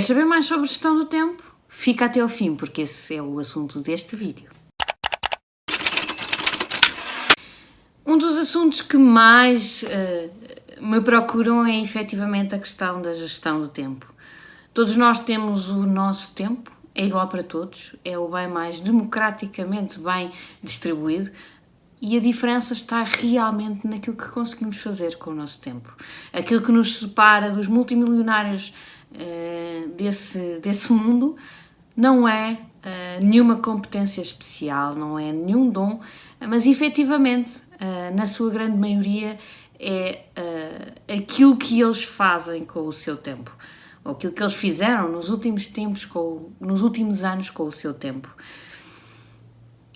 Quer saber mais sobre gestão do tempo? Fica até ao fim, porque esse é o assunto deste vídeo. Um dos assuntos que mais uh, me procuram é efetivamente a questão da gestão do tempo. Todos nós temos o nosso tempo, é igual para todos, é o bem mais democraticamente bem distribuído e a diferença está realmente naquilo que conseguimos fazer com o nosso tempo. Aquilo que nos separa dos multimilionários uh, desse, desse mundo não é uh, nenhuma competência especial, não é nenhum dom, mas efetivamente, uh, na sua grande maioria, é aquilo que eles fazem com o seu tempo ou aquilo que eles fizeram nos últimos tempos, com, nos últimos anos com o seu tempo.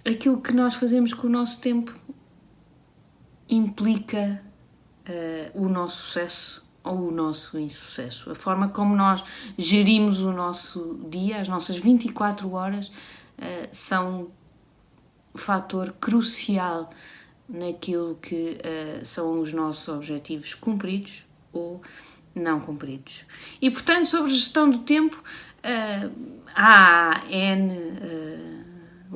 Aquilo que nós fazemos com o nosso tempo implica uh, o nosso sucesso ou o nosso insucesso. A forma como nós gerimos o nosso dia, as nossas 24 horas, uh, são um fator crucial naquilo que uh, são os nossos objetivos cumpridos ou não cumpridos. E, portanto, sobre gestão do tempo, uh, há N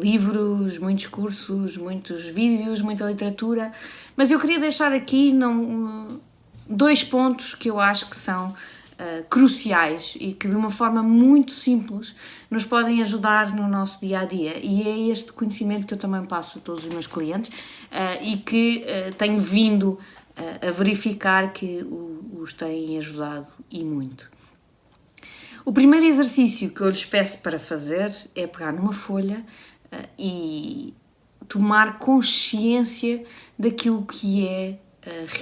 livros, muitos cursos, muitos vídeos, muita literatura, mas eu queria deixar aqui não, dois pontos que eu acho que são uh, cruciais e que, de uma forma muito simples, nos podem ajudar no nosso dia a dia. E é este conhecimento que eu também passo a todos os meus clientes e que tenho vindo a verificar que os têm ajudado e muito. O primeiro exercício que eu lhes peço para fazer é pegar numa folha uh, e tomar consciência daquilo que é uh,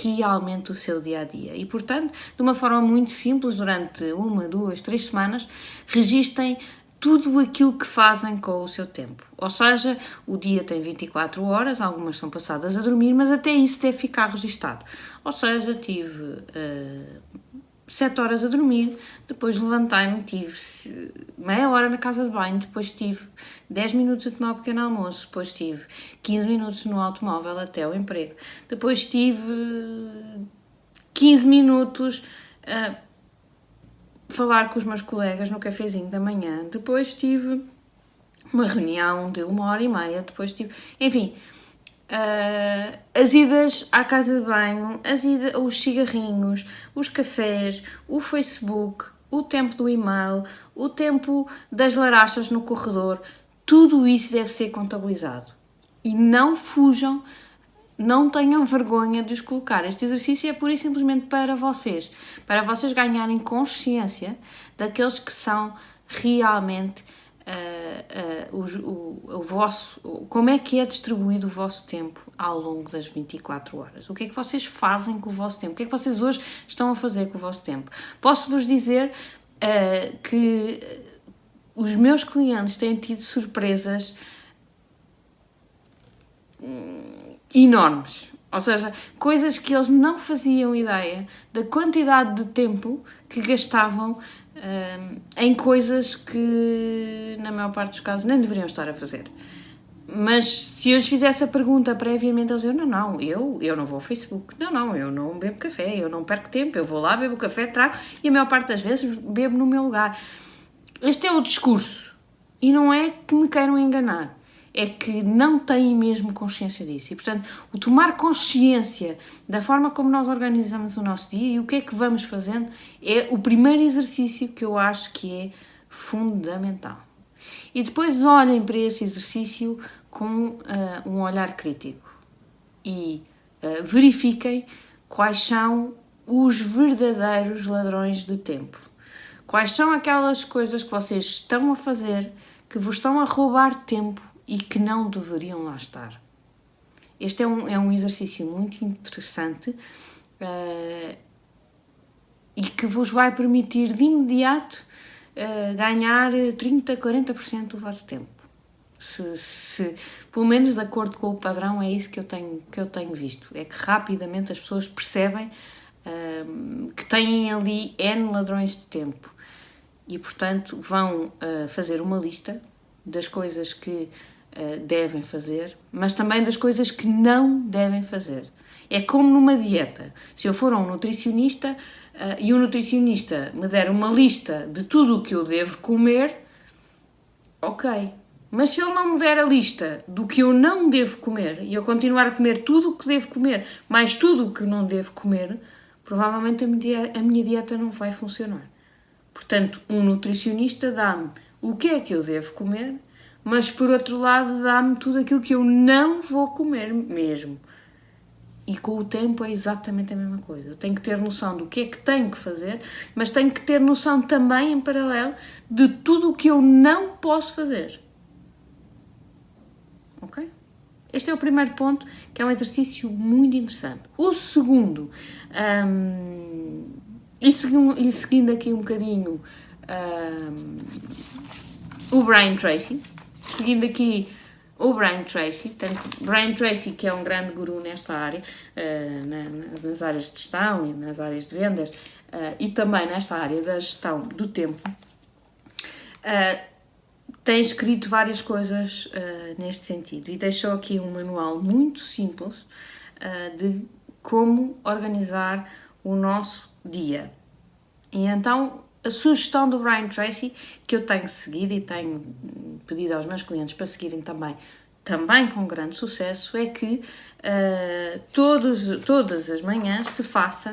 realmente o seu dia a dia. E, portanto, de uma forma muito simples, durante uma, duas, três semanas, registem tudo aquilo que fazem com o seu tempo. Ou seja, o dia tem 24 horas, algumas são passadas a dormir, mas até isso deve ficar registado. Ou seja, tive uh, eh, 7 horas a dormir, depois levantei-me, tive meia hora na casa de banho, depois tive 10 minutos a tomar um pequeno almoço, depois tive 15 minutos no automóvel até o emprego, depois tive 15 minutos. Uh, falar com os meus colegas no cafezinho da manhã, depois tive uma reunião de uma hora e meia, depois tive, enfim, uh, as idas à casa de banho, as idas, os cigarrinhos, os cafés, o Facebook, o tempo do e-mail, o tempo das larachas no corredor, tudo isso deve ser contabilizado. E não fujam não tenham vergonha de os colocar. Este exercício é pura e simplesmente para vocês, para vocês ganharem consciência daqueles que são realmente uh, uh, o, o, o, vosso, como é que é distribuído o vosso tempo ao longo das 24 horas. O que é que vocês fazem com o vosso tempo? O que é que vocês hoje estão a fazer com o vosso tempo? Posso-vos dizer uh, que os meus clientes têm tido surpresas. Hum, enormes. Ou seja, coisas que eles não faziam ideia da quantidade de tempo que gastavam um, em coisas que, na maior parte dos casos, nem deveriam estar a fazer. Mas se eu lhes fizesse a pergunta previamente, eles diziam: não, não, eu, eu não vou ao Facebook, não, não, eu não bebo café, eu não perco tempo, eu vou lá, bebo café, trago e a maior parte das vezes bebo no meu lugar. Este é o discurso e não é que me queiram enganar é que não têm mesmo consciência disso. E, portanto, o tomar consciência da forma como nós organizamos o nosso dia e o que é que vamos fazendo é o primeiro exercício que eu acho que é fundamental. E depois olhem para esse exercício com uh, um olhar crítico e uh, verifiquem quais são os verdadeiros ladrões de tempo. Quais são aquelas coisas que vocês estão a fazer que vos estão a roubar tempo e que não deveriam lá estar. Este é um, é um exercício muito interessante uh, e que vos vai permitir de imediato uh, ganhar 30, 40% do vosso tempo. Se, se, pelo menos de acordo com o padrão, é isso que eu tenho, que eu tenho visto. É que rapidamente as pessoas percebem uh, que têm ali N ladrões de tempo e, portanto, vão fazer uma lista das coisas que uh, devem fazer, mas também das coisas que não devem fazer. É como numa dieta. Se eu for a um nutricionista uh, e o nutricionista me der uma lista de tudo o que eu devo comer, ok. Mas se ele não me der a lista do que eu não devo comer e eu continuar a comer tudo o que devo comer, mais tudo o que não devo comer, provavelmente a minha dieta não vai funcionar. Portanto, um nutricionista dá-me o que é que eu devo comer, mas por outro lado dá-me tudo aquilo que eu não vou comer mesmo. E com o tempo é exatamente a mesma coisa. Eu tenho que ter noção do que é que tenho que fazer, mas tenho que ter noção também, em paralelo, de tudo o que eu não posso fazer. Ok? Este é o primeiro ponto, que é um exercício muito interessante. O segundo, um, e, seguindo, e, seguindo, aqui um bocadinho um, o Brian Tracy, seguindo aqui o Brian Tracy, portanto, Brian Tracy, que é um grande guru nesta área, uh, na, nas áreas de gestão e nas áreas de vendas, uh, e também nesta área da gestão do tempo, uh, tem escrito várias coisas neste sentido. E deixou aqui um manual muito simples de como organizar o nosso dia. E então a sugestão do Brian Tracy, que eu tenho seguido e tenho pedido aos meus clientes para seguirem também, também com grande sucesso, é que uh, todos, todas as manhãs se faça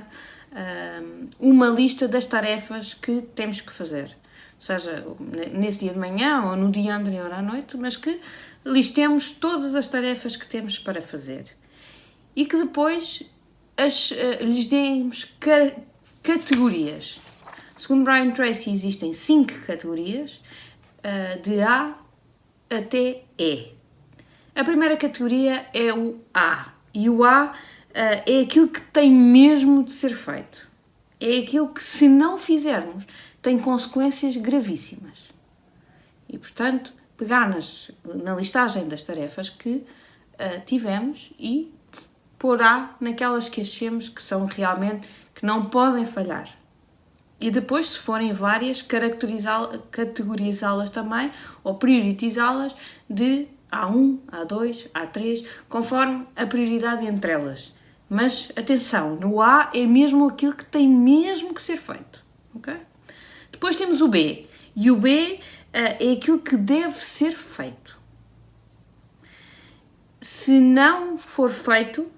uh, uma lista das tarefas que temos que fazer. Seja nesse dia de manhã ou no dia anterior à noite, mas que listemos todas as tarefas que temos para fazer. E que depois as, uh, lhes demos categorias Segundo Brian Tracy, existem cinco categorias, uh, de A até E. A primeira categoria é o A, e o A uh, é aquilo que tem mesmo de ser feito. É aquilo que, se não fizermos, tem consequências gravíssimas. E, portanto, pegar nas, na listagem das tarefas que uh, tivemos e pôr A naquelas que achemos que são realmente, não podem falhar e depois, se forem várias, categorizá-las também ou prioritizá-las de A1, A2, A3, conforme a prioridade entre elas. Mas atenção, no A é mesmo aquilo que tem mesmo que ser feito. Okay? Depois temos o B. E o B uh, é aquilo que deve ser feito. Se não for feito,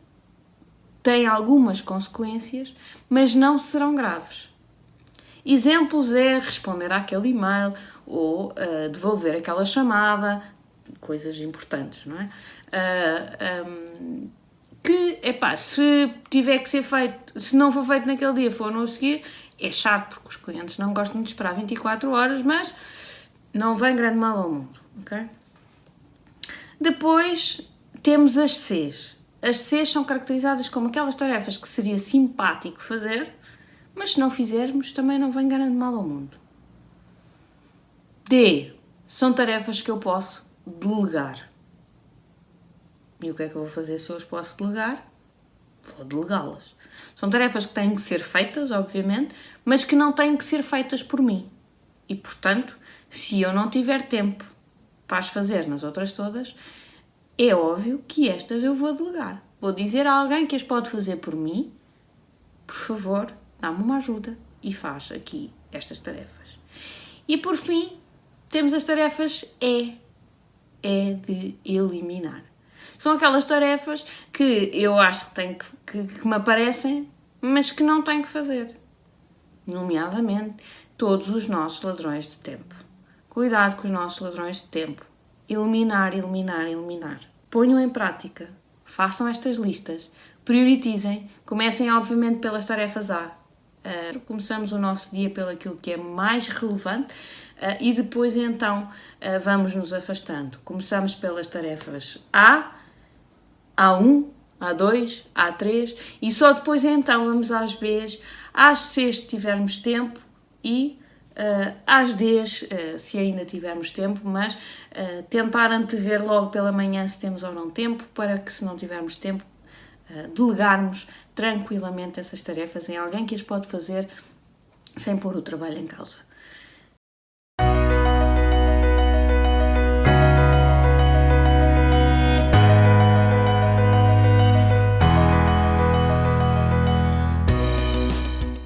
tem algumas consequências, mas não serão graves. Exemplos é responder àquele e-mail ou uh, devolver aquela chamada, coisas importantes, não é? Uh, eh, um, ehm, que, epá, se tiver que ser feito, se não for feito naquele dia, for no seguir, é chato porque os clientes não gostam de esperar 24 horas, mas não vem grande mal ao mundo, ok? Depois temos as Cs. As Cs são caracterizadas como aquelas tarefas que seria simpático fazer, mas se não fizermos, também não vem grande mal ao mundo. D. São tarefas que eu posso delegar. E o que é que eu vou fazer se eu as posso delegar? Vou delegá-las. São tarefas que têm que ser feitas, obviamente, mas que não têm que ser feitas por mim. E, portanto, se eu não tiver tempo para as fazer nas outras todas, é óbvio que estas eu vou delegar. Vou dizer a alguém que as pode fazer por mim, por favor, dá-me uma ajuda e faz aqui estas tarefas. E por fim, temos as tarefas E. É de eliminar. São aquelas tarefas que eu acho que, tenho que, que, que me aparecem, mas que não tenho que fazer. Nomeadamente, todos os nossos ladrões de tempo. Cuidado com os nossos ladrões de tempo. Eliminar, eliminar, eliminar. Ponham em prática. Façam estas listas. Prioritizem. Comecem, obviamente, pelas tarefas A Uh, começamos o nosso dia pelo aquilo que é mais relevante uh, e depois então uh, vamos nos afastando. Começamos pelas tarefas A, A1, A2, A3 e só depois então vamos às Bs, às Cs se tivermos tempo e às Ds se ainda tivermos tempo, mas tentar antever logo pela manhã se temos ou não tempo, para que se não tivermos tempo delegarmos tranquilamente essas tarefas em alguém que as pode fazer sem pôr o trabalho em causa.